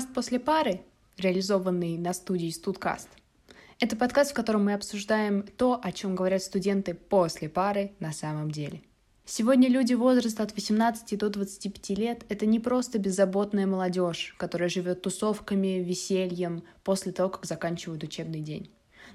Подкаст «После пары», реализованный на студии «Студкаст», это подкаст, в котором мы обсуждаем то, о чем говорят студенты после пары на самом деле. Сегодня люди возраста от 18 до 25 лет — это не просто беззаботная молодежь, которая живет тусовками, весельем после того, как заканчивают учебный день.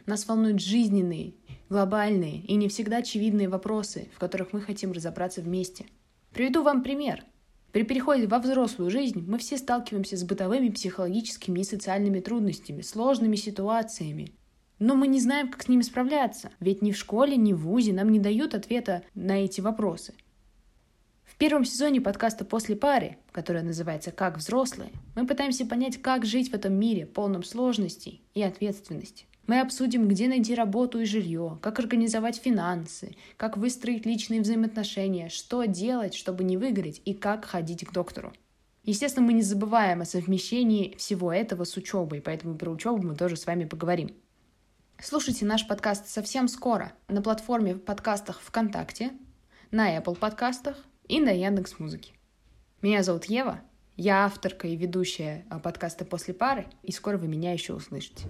Нас волнуют жизненные, глобальные и не всегда очевидные вопросы, в которых мы хотим разобраться вместе. Приведу вам пример — при переходе во взрослую жизнь мы все сталкиваемся с бытовыми, психологическими и социальными трудностями, сложными ситуациями. Но мы не знаем, как с ними справляться, ведь ни в школе, ни в ВУЗе нам не дают ответа на эти вопросы. В первом сезоне подкаста «После пары», которое называется «Как взрослые», мы пытаемся понять, как жить в этом мире, полном сложностей и ответственности. Мы обсудим, где найти работу и жилье, как организовать финансы, как выстроить личные взаимоотношения, что делать, чтобы не выгореть и как ходить к доктору. Естественно, мы не забываем о совмещении всего этого с учебой, поэтому про учебу мы тоже с вами поговорим. Слушайте наш подкаст совсем скоро на платформе в подкастах ВКонтакте, на Apple подкастах и на Яндекс Музыке. Меня зовут Ева, я авторка и ведущая подкаста «После пары», и скоро вы меня еще услышите.